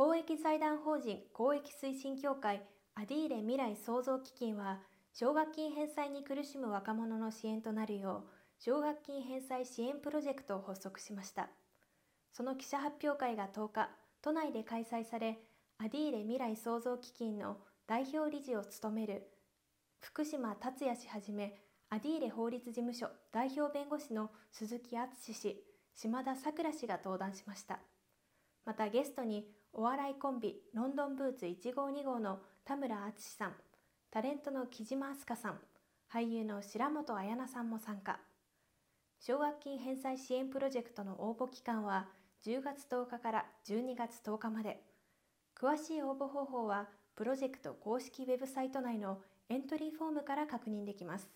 公益財団法人公益推進協会アディーレ未来創造基金は奨学金返済に苦しむ若者の支援となるよう奨学金返済支援プロジェクトを発足しました。その記者発表会が10日都内で開催されアディーレ未来創造基金の代表理事を務める福島達也氏はじめアディーレ法律事務所代表弁護士の鈴木敦氏島田さくら氏が登壇しました。またゲストにお笑いコンビロンドンブーツ1号2号の田村淳さんタレントの木島明日香さん俳優の白本彩菜さんも参加。奨学金返済支援プロジェクトの応募期間は10月10日から12月10日まで。詳しい応募方法はプロジェクト公式ウェブサイト内のエントリーフォームから確認できます。